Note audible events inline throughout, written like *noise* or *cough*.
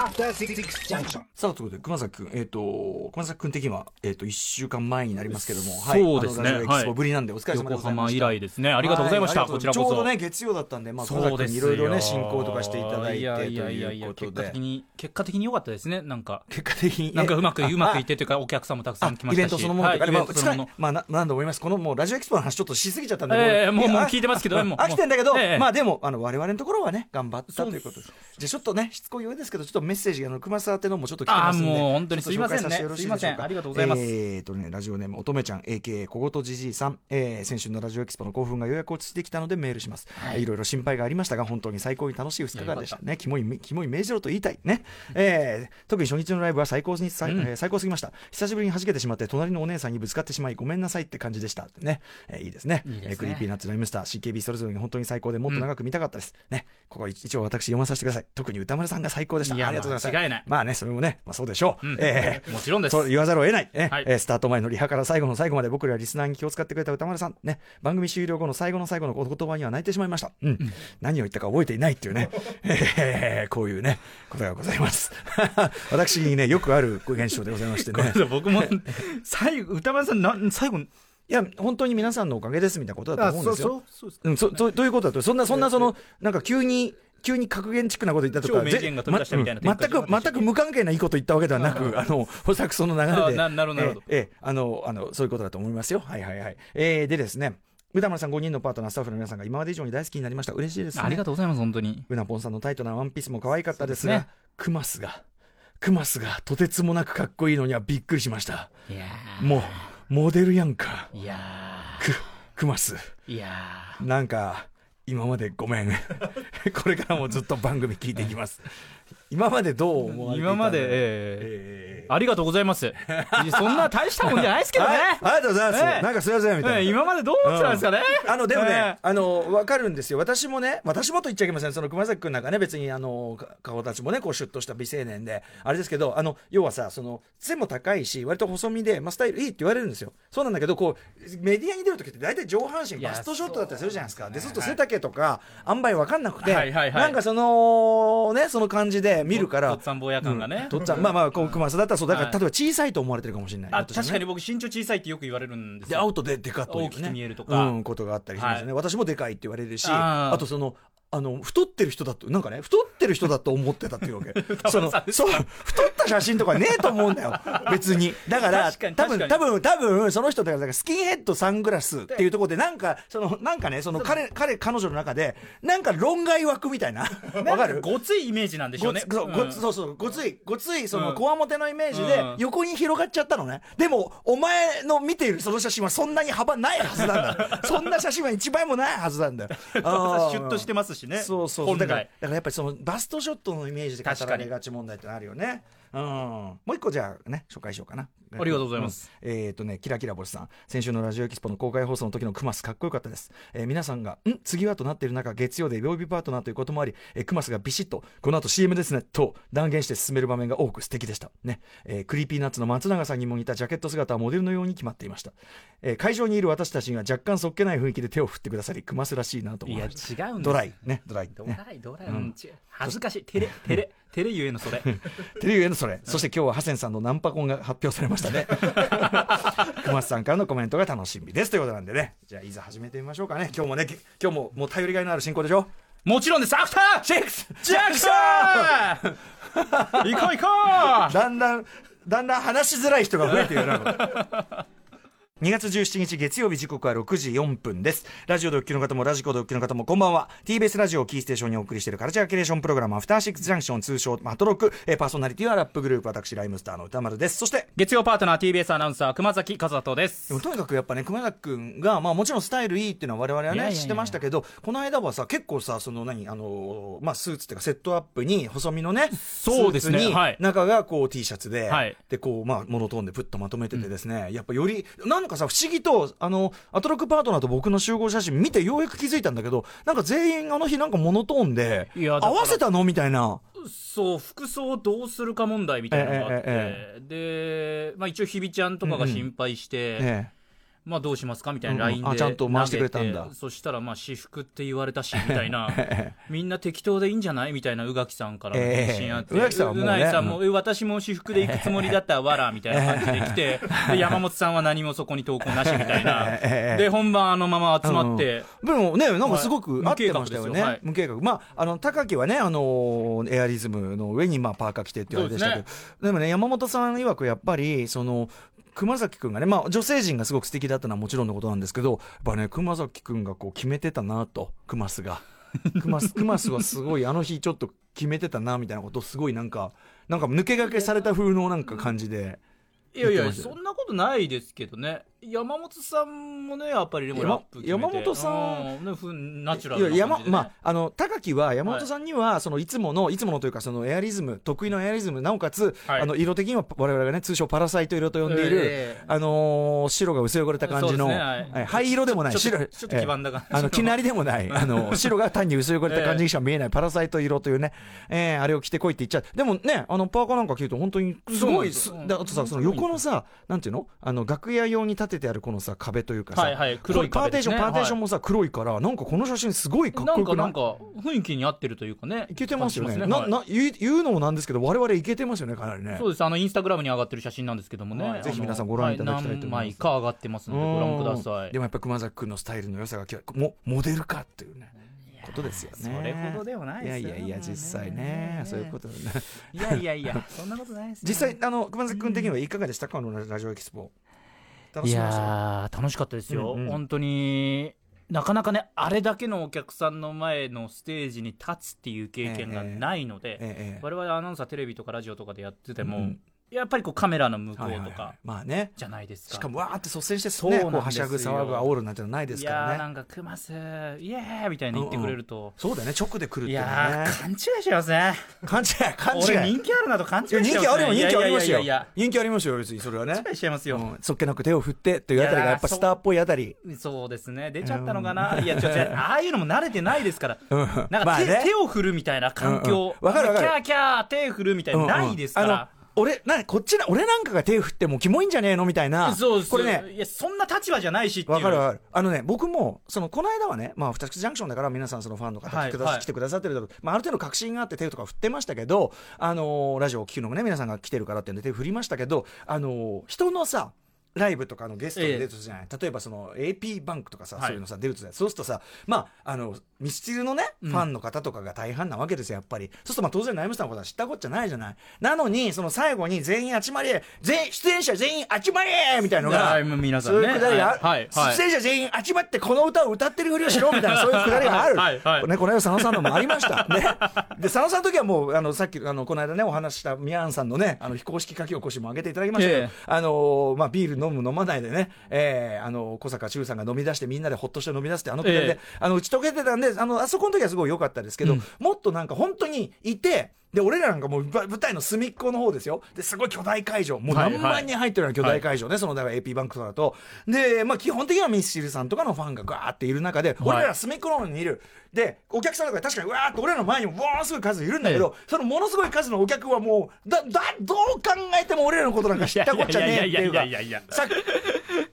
After Six Junction. さあということで熊崎君えっ、と熊崎君的にはえっ、と一週間前になりますけどもそうですね。はいあのラジオエキスポぶりなんでお疲れ様で横ございました。浜以来ですね。ありがとうございました、はいこちらこそ。ちょうどね月曜だったんでまあ熊崎君にいろいろね進行とかしていただいてといやいやいやいや結果的でに結果的に良かったですね。なんか結果的になんかうまくえうまくいっあてというかお客さんもたくさあん来ましたし。イベントそのものとか、はい、イベント。そのもの。まあ、ななんだと思いますこのもうラジオエキスポの話ちょっとしすぎちゃったんで、ええもうもうあ聞いてますけどあもう飽きてんだけど、ええ。まあでもあの我々のところはね頑張ったということです。じゃあちょっとねしつこいようですけどちょっとメッセージあの熊崎宛てのもちょっと来てああますんでもう本当にすいませんね。すいません。ありがとうございます。えーとねラジオネーム乙女ちゃん AKA 小言じじいさん、えー、先週のラジオエキスポの興奮がようやく落ち着いてきたのでメールします、い、ろいろ心配がありましたが本当に最高に楽しい2日間でしたね。キモいキモい明治ろと言いたいね、えー、特に初日のライブは最高に最,、うんえー最高すぎました。久しぶりに弾けてしまって隣のお姉さんにぶつかってしまいごめんなさいって感じでした。ね、えーいいですね。いいですね。えー Creepy Nuts RHYMESTER CKB それぞれが本当に最高でもっと長く見たかったです、ね。ここ一応私読まさせてください。特に宇多丸さんが最高でした。いやありがとうございます。間違いない。まあねそれもね、まあ、そうでしょう、うん。えーもちろんです。そう言わざるを得ない、ねはい。えースタート前のリハから最後の最後まで僕らリスナーに気を使ってくれた宇多丸さん、ね、番組終了後の最後の最後のお言葉には泣いてしまいました、うん。何を言ったか覚えていないっていうね、えーこういうねことがございます。*laughs* 私にねよくある現象でございましてね。僕も最後歌丸さんな最後。いや本当に皆さんのおかげですみたいなことだと思うんですよ。そうん、そとということだと。そんなそんなそのなんか急に急に格言チックなこと言ったとか全く全く無関係ないいこと言ったわけではなくあのおそらくその流れで。あななるほどええええあのあのそういうことだと思いますよ。はいはいはい、えー、でですね歌丸さん5人のパートナースタッフの皆さんが今まで以上に大好きになりました。嬉しいですね。ありがとうございます本当に。うなぽんさんのタイトなワンピースも可愛かったですがね。クマスがクマスがとてつもなくかっこいいのにはびっくりしました。いやもうモデルやんか。ーいやククマス。ーいやなんか今までごめん。*laughs* これからもずっと番組聞いていきます。今までどう思われていた今まで、のえええ。ありがとうございます。そんな大したもんじゃないですけどね。はい。ありがとうございます、ええ。なんかすいませんみたいな、ええ今までどう思ってたんですかね？あのでもね、ええ。あの分かるんですよ、私もね、私もと言っちゃいけません、その熊崎君なんかね、別にあのか顔立ちもね、こうシュッとした美青年で、あれですけど、あの要はさ、その背も高いし、割と細身で、まあ、スタイルいいって言われるんですよ、そうなんだけど、こうメディアに出るときって、大体上半身、いやバストショットだったりするじゃないですか、でそうすると背丈とか、塩梅分かんなくて、はいはいはい。なんかその、ね、その感じで見るから。とっつぁん坊や感がね。とっつぁんまあまあ、こう熊さんだったらそう、だから、はい例えば小さいと思われてるかもしれない。確かに僕身長小さいってよく言われるんですで、よ。アウトででかという、ね、大きく見えるとかうん、ことがあったりしますよね、私もでかいって言われるし、あとその、あの、太ってる人だと、なんかね、太ってる人だと思ってたっていうわけ。*laughs* その、そう、太った写真とかねえと思うんだよ、別に。だから、*laughs* 多分、多分、多分、その人だから、スキンヘッドサングラスっていうところで、なんか、その、なんかね、その、彼、彼、彼女の中で、なんか論外枠みたいな、わかる？ごついイメージなんでしょうね。ごつそうごうん。つそうそうごついごついそのうん。こわもてのイメージでうん。横に広がっちゃったのね。でもお前の見ているその写真はそんなに幅ないはずなんだ。*laughs* そんな写真は一枚もないはずなんだよ。シュッとしてますしね。そうそう本だから来。だからやっぱりそのバストショットのイメージで語られがち問題ってあるよねうん。もう一個じゃあね紹介しようかな。ありがとうございます、うん。えっ、とねキラキラ星さん。先週のラジオエキスポの公開放送の時のクマスかっこよかったです、えー皆さんがん？次はとなっている中月曜で曜日パートナーということもあり、えークマスがビシッとこの後 CM ですねと断言して進める場面が多く素敵でした。ね、えー Creepy Nuts の松永さんにも似たジャケット姿はモデルのように決まっていました、えー会場にいる私たちには若干そっけない雰囲気で手を振ってくださりクマスらしいなと思いや、いました。違うんですドライ。ね。ドライ。ドねライ、ドライ。うん恥ずかしい。照れ、照れ、照れゆえのそれ。テレビへのそれ、そして今日はハセンさんのナンパコンが発表されましたね。*laughs* 熊須さんからのコメントが楽しみですということなんでね、じゃあいざ始めてみましょうかね。今日もね、今日ももう頼りがいのある進行でしょ。もちろんです。アフターチェックスジャクソン *laughs* 行こう行こうだんだん、だんだん話しづらい人が増えているな。2月17日月曜日時刻は6時4分です。ラジオでお聞きの方もラジコでお聞きの方もこんばんは。TBS ラジオをキーステーションにお送りしているカルチャーキュレーションプログラムアフターシックスジャンクション通称アトロク、えーパーソナリティはラップグループ私 RHYMESTERの宇多丸です。そして月曜パートナー TBS アナウンサー熊崎風斗です。でもとにかくやっぱね熊崎君が、まあ、もちろんスタイルいいっていうのは我々はね知ってましたけどこの間はさ結構さその何あのーまあスーツっていうかセットアップに細身のねそうですね。スーツにはい。中がこう T シャツで、はい。でこうまあモノトーンでプッとまとめててですね、やっぱよりなんかさ不思議とあのアトロクパートナーと僕の集合写真見てようやく気づいたんだけどなんか全員あの日なんかモノトーンで合わせたの？みたいな。そう服装をどうするか問題みたいなのがあって、えで、まあ、一応日比ちゃんとかが心配して、えまあどうしますかみたいなうんうん。LINE ちゃんと回してくれたんだ。そしたらまあ私服って言われたしみたいなみんな適当でいいんじゃないみたいな宇垣さんからの返信あって、ええ宇垣さんはもうねさんも、え私も私服で行くつもりだったらわらみたいな感じで来て *laughs* で山本さんは何もそこに投稿なしみたいな。ええ。で本番あのまま集まって、でもね、なんかすごく合ってましたよね。はい無計画。まあ、あの、高木はね、あの、エアリズムの上に、まあ、パーカー着てって言われでしたけど、そうでもね、山本さん曰くやっぱり、その、熊崎くんがね、まあ、女性陣がすごく素敵だったのはもちろんのことなんですけど、やっぱね、熊崎くんがこう決めてたなと、熊須が。熊須 *laughs* 熊須はすごい、あの日ちょっと決めてたな、みたいなことをすごいなんか、なんか抜け駆けされた風のなんか感じで。いやいやそんなことないですけどね山本さんもねやっぱりでもラップ山本さん。うん。ねふんナチュラいやルな感じで、ね、山まあ、あの高木は山本さんには、そのいつものいつものというかそのエアリズム得意のエアリズムなおかつ、はい。あの色的には我々がね通称パラサイト色と呼んでいる、ええ。あのー白が薄汚れた感じの、ねはい。はい。灰色でもない白ちょっと黄ばんだ感じええあのきなりでもない *laughs* あの白が単に薄汚れた感じにしか見えないパラサイト色というね、えーあれを着てこいって言っちゃう。でもねあのパーカーなんか着ると本当にすごいだあとさその横のさなんていうの？あの楽屋用に立ててあるこのさ壁というかさ、はいはい黒いパーテーション、パーテーションもさ、黒いから、なんかこの写真すごいかっこよくない？なんかなんか雰囲気に合ってるというかねいけてますよね。感じはい。なな言う言うのもなんですけど、我々いけてますよね、かなりね。そうです。あのインスタグラムに上がってる写真なんですけどもね、はいぜひ皆さんご覧いただきたいと思います。は何枚か上がってますのでご覧ください。でもやっぱり熊崎君のスタイルの良さが際立もモデルかっていうね。ことですよね。それほどではないですよいやいやいや実際ね。そういうことね。いやいやいやそんなことないですよ。実際あの熊崎君的にはいかがでした？かあのラジオエキスポ。楽い。やー楽しかったですよ、うんうん。本当になかなかねあれだけのお客さんの前のステージに立つっていう経験がないので、ええ。ええ。我々アナウンサーテレビとかラジオとかでやってても、うんやっぱりこうカメラの向こはいはいはい。うとかまあね。じゃないですか、しかもわーって率先してそうね、なんですよ。こうはしゃぐ騒ぐ煽るなんてのないですかいやーらね。なんかクマスイエーイみたいに言ってくれると、そうだよね、直で来るっていい。やー勘違いしますね。勘違い、勘違い。俺人気あるなと勘違いしいやますね人気あるよ、人気ありますよ。いやいやいやいや。人気ありますよ、別にそれはね。勘違いしちゃいますよ、うん。そっけなく手を振ってっていうあたりがやっぱスターっぽいあたり。そうですね。出ちゃったのかな、いやちょっとああいうのも慣れてないですから。うん。なんか手,、まあね。手を振るみたいな環境、うんうん。わかるわかる。キャーキャー手振るみたいな、ないですかうんうん。俺、な、こっちな、俺なんかが手振ってもキモいんじゃねえのみたいな。そうこれね、いやそんな立場じゃないしっていう。わかるわかる。あのね、僕も、その、この間はね、まあ、二口ジャンクションだから皆さんそのファンの方はい来てくださ、はてくださってるだろう。まあ、ある程度確信があって手とか振ってましたけど、あのーラジオを聞くのもね、皆さんが来てるからってんで手振りましたけど、あのー人のさ、ライブとかのゲストで出るとじゃない、例えばその AP バンクとかさ、はい。そういうのさ出るとさそうするとさまああのミスチルのねファンの方とかが大半なわけですよやっぱり。そうするとまあ当然ナイムスターのことは知ったこっちゃないじゃない。なのにその最後に全員集まり全員出演者全員集まれみたいなのがはい皆さんね。そういうくだりがはい。はい。出演者全員集まってこの歌を歌ってるふりをしろみたいなそういうくだりがある。はい。はい。ね、この間佐野さんのもありました。ね、で佐野さんの時はもうあのさっきあのこの間ねお話ししたミヤンさんのねあの非公式書き起こしも上げていただきましたけど、ええ。あのまあ、ビール飲む飲まないでね、えーあの小坂忠さんが飲み出してみんなでほっとして飲み出すってあのくだりで、ええ。あの打ち解けてたんであのあそこの時はすごい良かったですけど、うん。もっとなんか本当にいて。で俺らなんかもうぶ舞台の隅っこの方ですよ。ですごい巨大会場。もうはい何万人入ってるような巨大会場ね、そのだから AP バンクとかだと。で、まあ、基本的にはミスチルさんとかのファンがガーっている中で、俺ら隅っこの方にいる。でお客さんとか確かにうわーっと俺らの前にもものすごい数いるんだけど、そのものすごい数のお客はもうだだどう考えても俺らのことなんか知ったこっちゃねえっていうか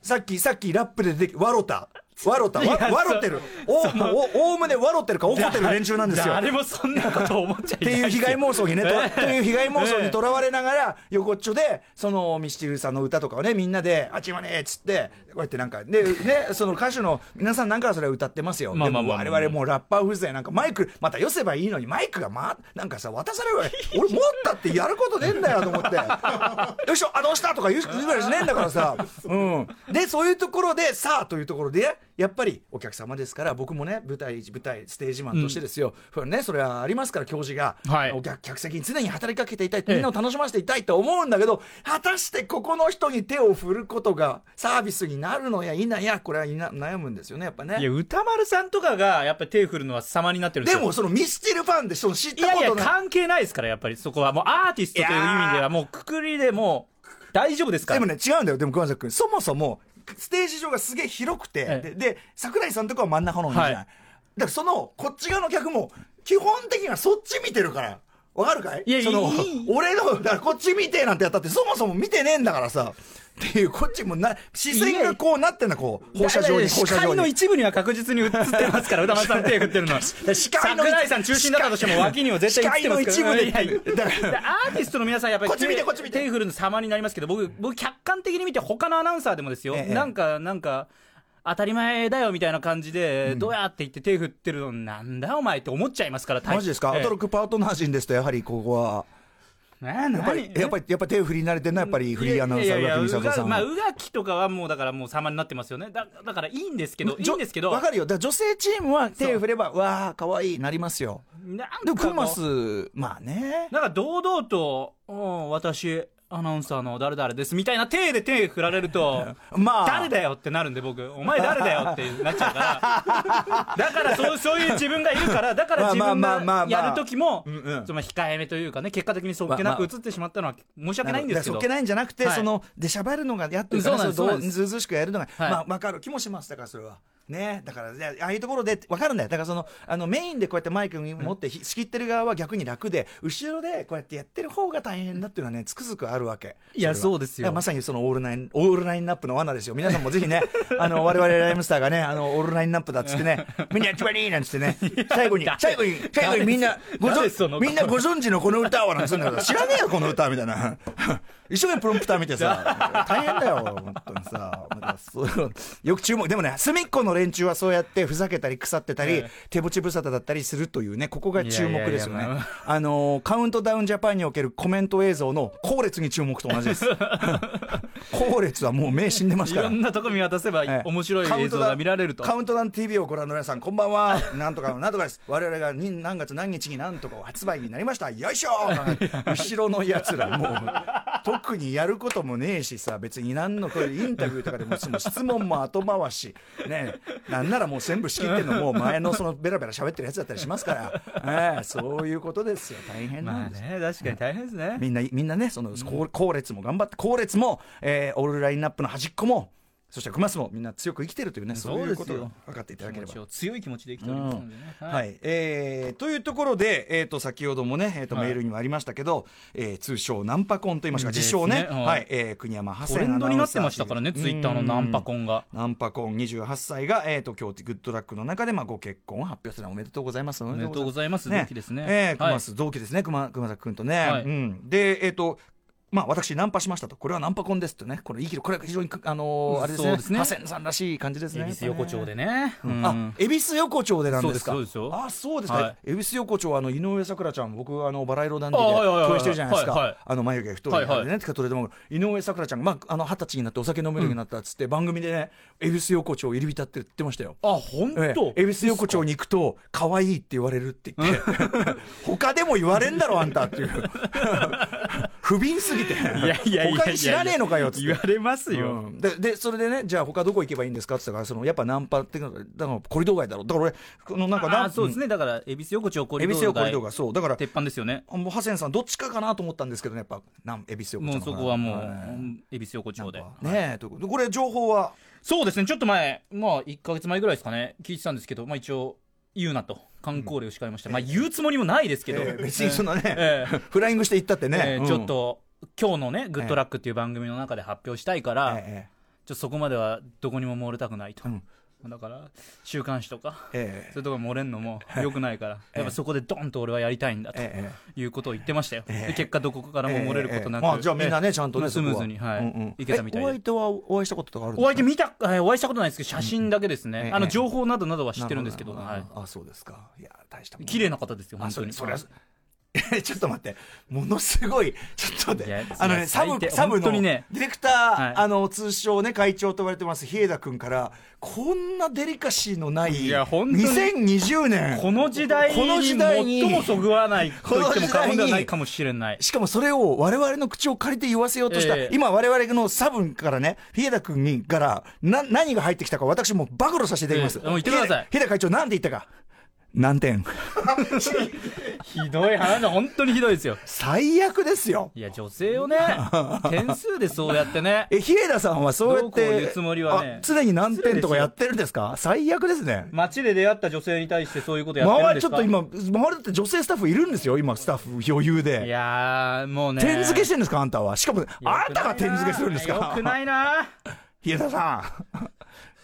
さっきさっきラップで出てわろたわろた。わろってる。おもうおおおむねわろってるか怒ってる連中なんですよ。誰もそんなこと思っちゃいってないいう被害妄想にね、とええ。という被害妄想にとらわれながら、横っちょで、そのミスチルさんの歌とかをね、みんなで、あちまねえっつって、こうやってなんか、で、ね、その歌手の皆さんなんかはそれは歌ってますよ。まあまあまあ我々もうラッパー風情なんかマイク、また寄せばいいのに、マイクがま、なんかさ、渡されるわ *laughs* 俺持ったってやることねえんだよと思って、*laughs* よいしょ、あ、どうしたとか言う言うぐらいしねえんだからさ、うん。で、そういうところで、さあというところで、やっぱりお客様ですから、僕もね、舞台、舞台、ステージマンとしてですよ、それね、それはありますから、教授が、はい。お客客席に常に働きかけていたい、みんなを楽しませていたいと思うんだけど、果たしてここの人に手を振ることがサービスになるのや否や、これはいな悩むんですよね、やっぱね。いや歌丸さんとかがやっぱり手振るのは様になってるんでも、そのミスチルファンで、その知っいやいやたことない。関係ないですからやっぱり。そこはもうアーティストという意味ではもうくくりでもう大丈夫ですから。でもね、違うんだよ。でも、熊崎君、そもそも、ステージ上がすげえ広くて、ええで、で桜井さんとかは真ん中の方にいるじゃない。はいだから、その、こっち側の客も、基本的にはそっち見てるから。わかるかい？いやその俺の、だからこっち見てなんてやったって、そもそも見てねえんだからさ。っていう、こっちもな、視線がこうなってんだ、こう、放射状に、放射視界の状に。一部には確実に映ってますから、歌丸さん手振ってるの。*laughs* 視界の桜井さん中心だったとしても脇には絶対映ってますから。視界の一部でアーティストの皆さんやっぱりこっち見てこっち見て手振るの様になりますけど、僕、僕客観的に見て他のアナウンサーでもですよ、ええなんか、なんか、当たり前だよみたいな感じで、どうやって言って手振ってるの、なんだお前って思っちゃいますから、マジですか、ええ驚くパートナー陣ですと、やはりここは。ねやっぱり、何？やっぱり、やっぱり手振り慣れてんな、やっぱりフリーアナウンサー、宇垣美里さんまあ、は。宇垣とかはもうだからもう様になってますよね。だだからいいんですけど、いいんですけど、わかるよ。だ女性チームは手振れば、わあ、可愛いなりますよ。なんでも、クマス、まあね。なんか堂々と、うん私、アナウンサーの誰々ですみたいな手で手振られると、*laughs* まあ。誰だよってなるんで、僕、お前誰だよってなっちゃうから、*laughs* だからそうそういう自分がいるから、だから自分がやるときもその控えめというかね、結果的にそっけなく映ってしまったのは申し訳ないんですけど。そっけ。ないんじゃなくて、はい。その出しゃばるのがやってるからずうずうしくやるのが、はい。まあ分かる。気もしますだからそれはね。だからねああいうところで分かるんだよ。だからそのあのメインでこうやってマイクに持ってひ仕切ってる側は逆に楽で後ろでこうやってやってる方が大変だっていうのはねつくづくあるわけ。いやそうですよ。まさにそのオールナインオールナインナップの罠ですよ。皆さんもぜひね *laughs* あの我々ライムスターがねあのオールナインナップだっつってねみんなチュバリーなんつってね最後に最後に最後にみんなご存みんなご存知のこの歌はなんつうんだけど知らねえよこの歌みたいな。一生懸命プロンプター見てさ。*laughs* 大変だよ本当にさ。よく注目。でもね隅っこの連中はそうやってふざけたり腐ってたり、ええ。手持ち無沙汰だったりするというねここが注目ですよね。あのーカウントダウンジャパンにおけるコメント映像の後列に注目と同じです。*laughs* 後列はもう目死んでますから。いろんなとこ見渡せばええ。面白い映像が見られると。カウントダウン TV をご覧の皆さん、こんばんは。*laughs* なんとか、なんとかです。我々がに何月何日になんとか発売になりました。よいしょ後ろのやつら、もう、特にやることもねえしさ、別に何の、これインタビューとかでも、その質問も後回し。ねなんならもう全部仕切ってんのも、前のそのベラベラ喋ってるやつだったりしますから、ええそういうことですよ。大変なんです。まあね、確かに大変ですね。みんな、みんなね、その、後後列も頑張って、後列も、えーオールラインナップの端っこも、そしてクマスもみんな強く生きてるというね、そういうことを分かっていただければ。強い気持ちで生きておりますのでね。はい、えーというところで、えー、と先ほどもね、えーとはい。メールにもありましたけど、えー通称ナンパコンと言いましょうかですね。自称ね、はい。はい。えー国山ハセントレンドになってましたからね、ツイッターのナンパコンが。ナンパコン28歳が、えー、と今日グッドラックの中で、まあ、ご結婚を発表するのおめでとうございます。おおめでとうございます。ね。同期ですね。えー、はい。熊須同期ですね、熊熊崎君とね。はい。うん、で、えっ、と、まあ、私、ナンパしましたと、これはナンパコンですとね、これ言い切る、これは非常に、あのーあれですね、すね。ハセンさんらしい感じですね。恵比寿横丁でね。うん。あ、恵比寿横丁でなんですか？そうですそうですよ。あ、そうですか。はい。恵比寿横丁はあの井上咲楽ちゃん、僕あのバラ色ダンディで共演してるじゃないですか。あの眉毛太いあはいはい。とれでも井上咲楽ちゃんがまああの二十歳になってお酒飲めるようになったっつって番組でね、恵比寿横丁入り浸って言ってましたよ。あ、本え当え恵比寿横丁に行くと可愛いって言われるって言って。*laughs* 他でも言われんだろあんたっていう不憫すぎて。いやいやいや他に知らねえのかよって。言われますよ。うん。ででそれでねじゃあ他どこ行けばいいんですかって言ったからそのやっぱナンパっていうのがだからコリドー街だろ。だから俺このなんかナンあそうですね。だから、恵比寿横丁コリ恵比寿横ドー街コリドー街そう。だから鉄板ですよね。もうハセンさんどっちかかなと思ったんですけどねやっぱなん恵比寿横丁もうそこはもうはい、恵比寿横丁で。ねえということで。これ情報は？そうですね、ちょっと前、まあ、1か月前ぐらいですかね、聞いてたんですけど、まあ一応、言うなと、観光令を叱りました。まあ言うつもりもないですけど、えー別にそのね、ええ。フライングして行ったってね、えーうん。ちょっと、今日のね、グッドラックっていう番組の中で発表したいから、え。ちょっとそこまではどこにも漏れたくないと。うんだから、週刊誌とか、ええ。そういうとこ漏れんのも良くないから、やっぱそこでドンと俺はやりたいんだとええ。いうことを言ってましたよ。結果どこからも漏れることなく。ええまあ、じゃあみんなねちゃんとねまあスムーズに、は。い。うんうん。いけたみたいお相。手はお会いしたこととかあるんですか？お相手見た、えーお会いしたことないですけど、写真だけですね。ええ。あの、情報などなどは知ってるんですけど、はい。あそうですか。いや大した綺麗な方ですよ、あ本当に。それちょっと待って。ものすごいちょっと待って。あのねサブサブのディレクター、はい。あの通称ね会長と言われてます日枝君からこんなデリカシーのないいや本当に2020年この時代この時に代に最もそぐわないと言っても過言ではないこかもしれない。しかもそれを我々の口を借りて言わせようとした、ええ。今我々のサブからね、日枝君にからな何が入ってきたか私もう暴露させていただきます。ええ。もう言ってください。日枝日枝会長なんて言ったか。何点？*laughs* ひどい話だ本当にひどいですよ。最悪ですよ。いや女性をね *laughs* 点数でそうやってね。え比枝さんはそうやっどうこうつもりはねあ常に何点とかやってるんですか？最悪ですね。街で出会った女性に対してそういうことやってるん周ですか？りちょっと今周りだって女性スタッフいるんですよ今スタッフ余裕いでやーもうね。点付けしてるんですかあんたは？しかもあんたが点付けするんですよくかないな比枝 *laughs* さ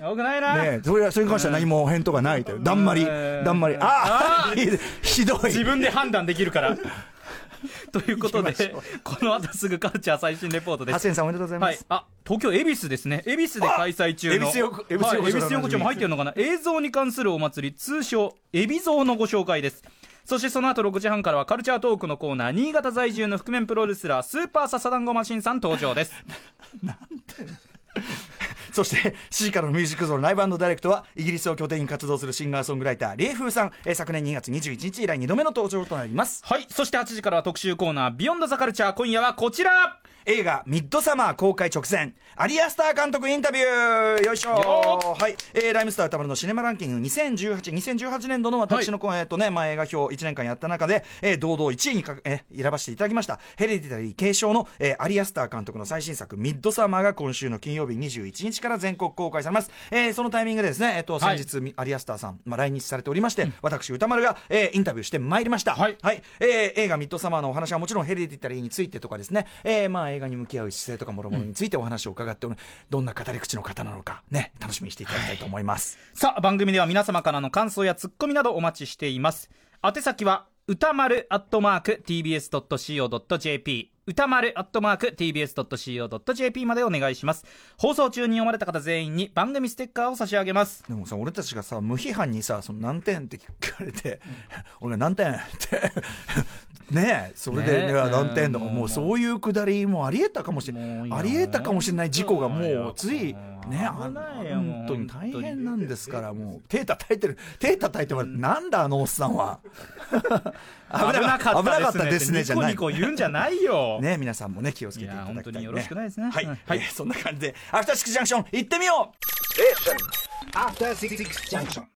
よくないな、んねえそれはそれに関しては何も返答がないという。だんまりうん。だんまりああ *laughs* ひどい。自分で判断できるから。*laughs* ということでこの後すぐカルチャー最新レポートです。ハセンさんおめでとうございまはい。す、、あ東京恵比寿ですね。恵比寿で開催中の。あ恵比寿横丁も入ってるのかな映像に関す。るお祭り通称恵比蔵のご紹介です。そしてその後6時半からはカルチャートークのコーナー新潟在住の覆面プロレスラースーパーササダンゴマシンさん登場ですそして7時からのミュージックゾーンライブダイレクトはイギリスを拠点に活動するシンガーソングライターリエフーさん、えー昨年2月21日以来2度目の登場となります。はい。そして8時からは特集コーナービヨンドザカルチャー今夜はこちら。映画「ミッドサマー」公開直前アリアスター監督インタビュー。よいしょ。よはい、えーライムスター歌丸のシネマランキング2018 2018年度の私の、えーとねまあ、映画表1年間やった中で、えー堂々1位にか、えー選ばせていただきました。ヘレディタリー継承の、えーアリアスター監督の最新作「ミッドサマー」が今週の金曜日21日から全国公開されます、えーそのタイミングでですね、えーとはい。先日、アリアスターさん、まあ、来日されておりまして、私歌丸が、えーインタビューしてまいりました。はい。えー映画「ミッドサマー」のお話はもちろんヘレディタリーについてとかですね、えーまあ、映画に向き合う姿勢とかもろもろについてお話を伺っておる、どんな語り口の方なのかね楽しみにしていただきたいと思います、さあ番組では皆様からの感想やツッコミなどお待ちしています。宛先は歌丸アットマーク TBS.CO.JP 歌丸アットマーク TBS.CO.JP までお願いします。放送中に読まれた方全員に番組ステッカーを差し上げます。でもさ俺たちがさ無批判にさその何点って聞かれて、*laughs* 俺が何点って *laughs* ねえそれで、ね何点とかうんもうそういうくだりもありえたかもしれない。ありえたかもしれない事故がもうついね危ない本当に大変なんですからもう。手叩いてる手叩いてもらってなんだあのおっさんは。危なか危なかっったたですすねじゃない。ニコ言うんじゃないよ。ね皆さんもね気をつけていただきたい、ね、本当によろしくないですね。はい、うんえーそんな感じでアフターシックスジャンクション行ってみよう。After Six Junction.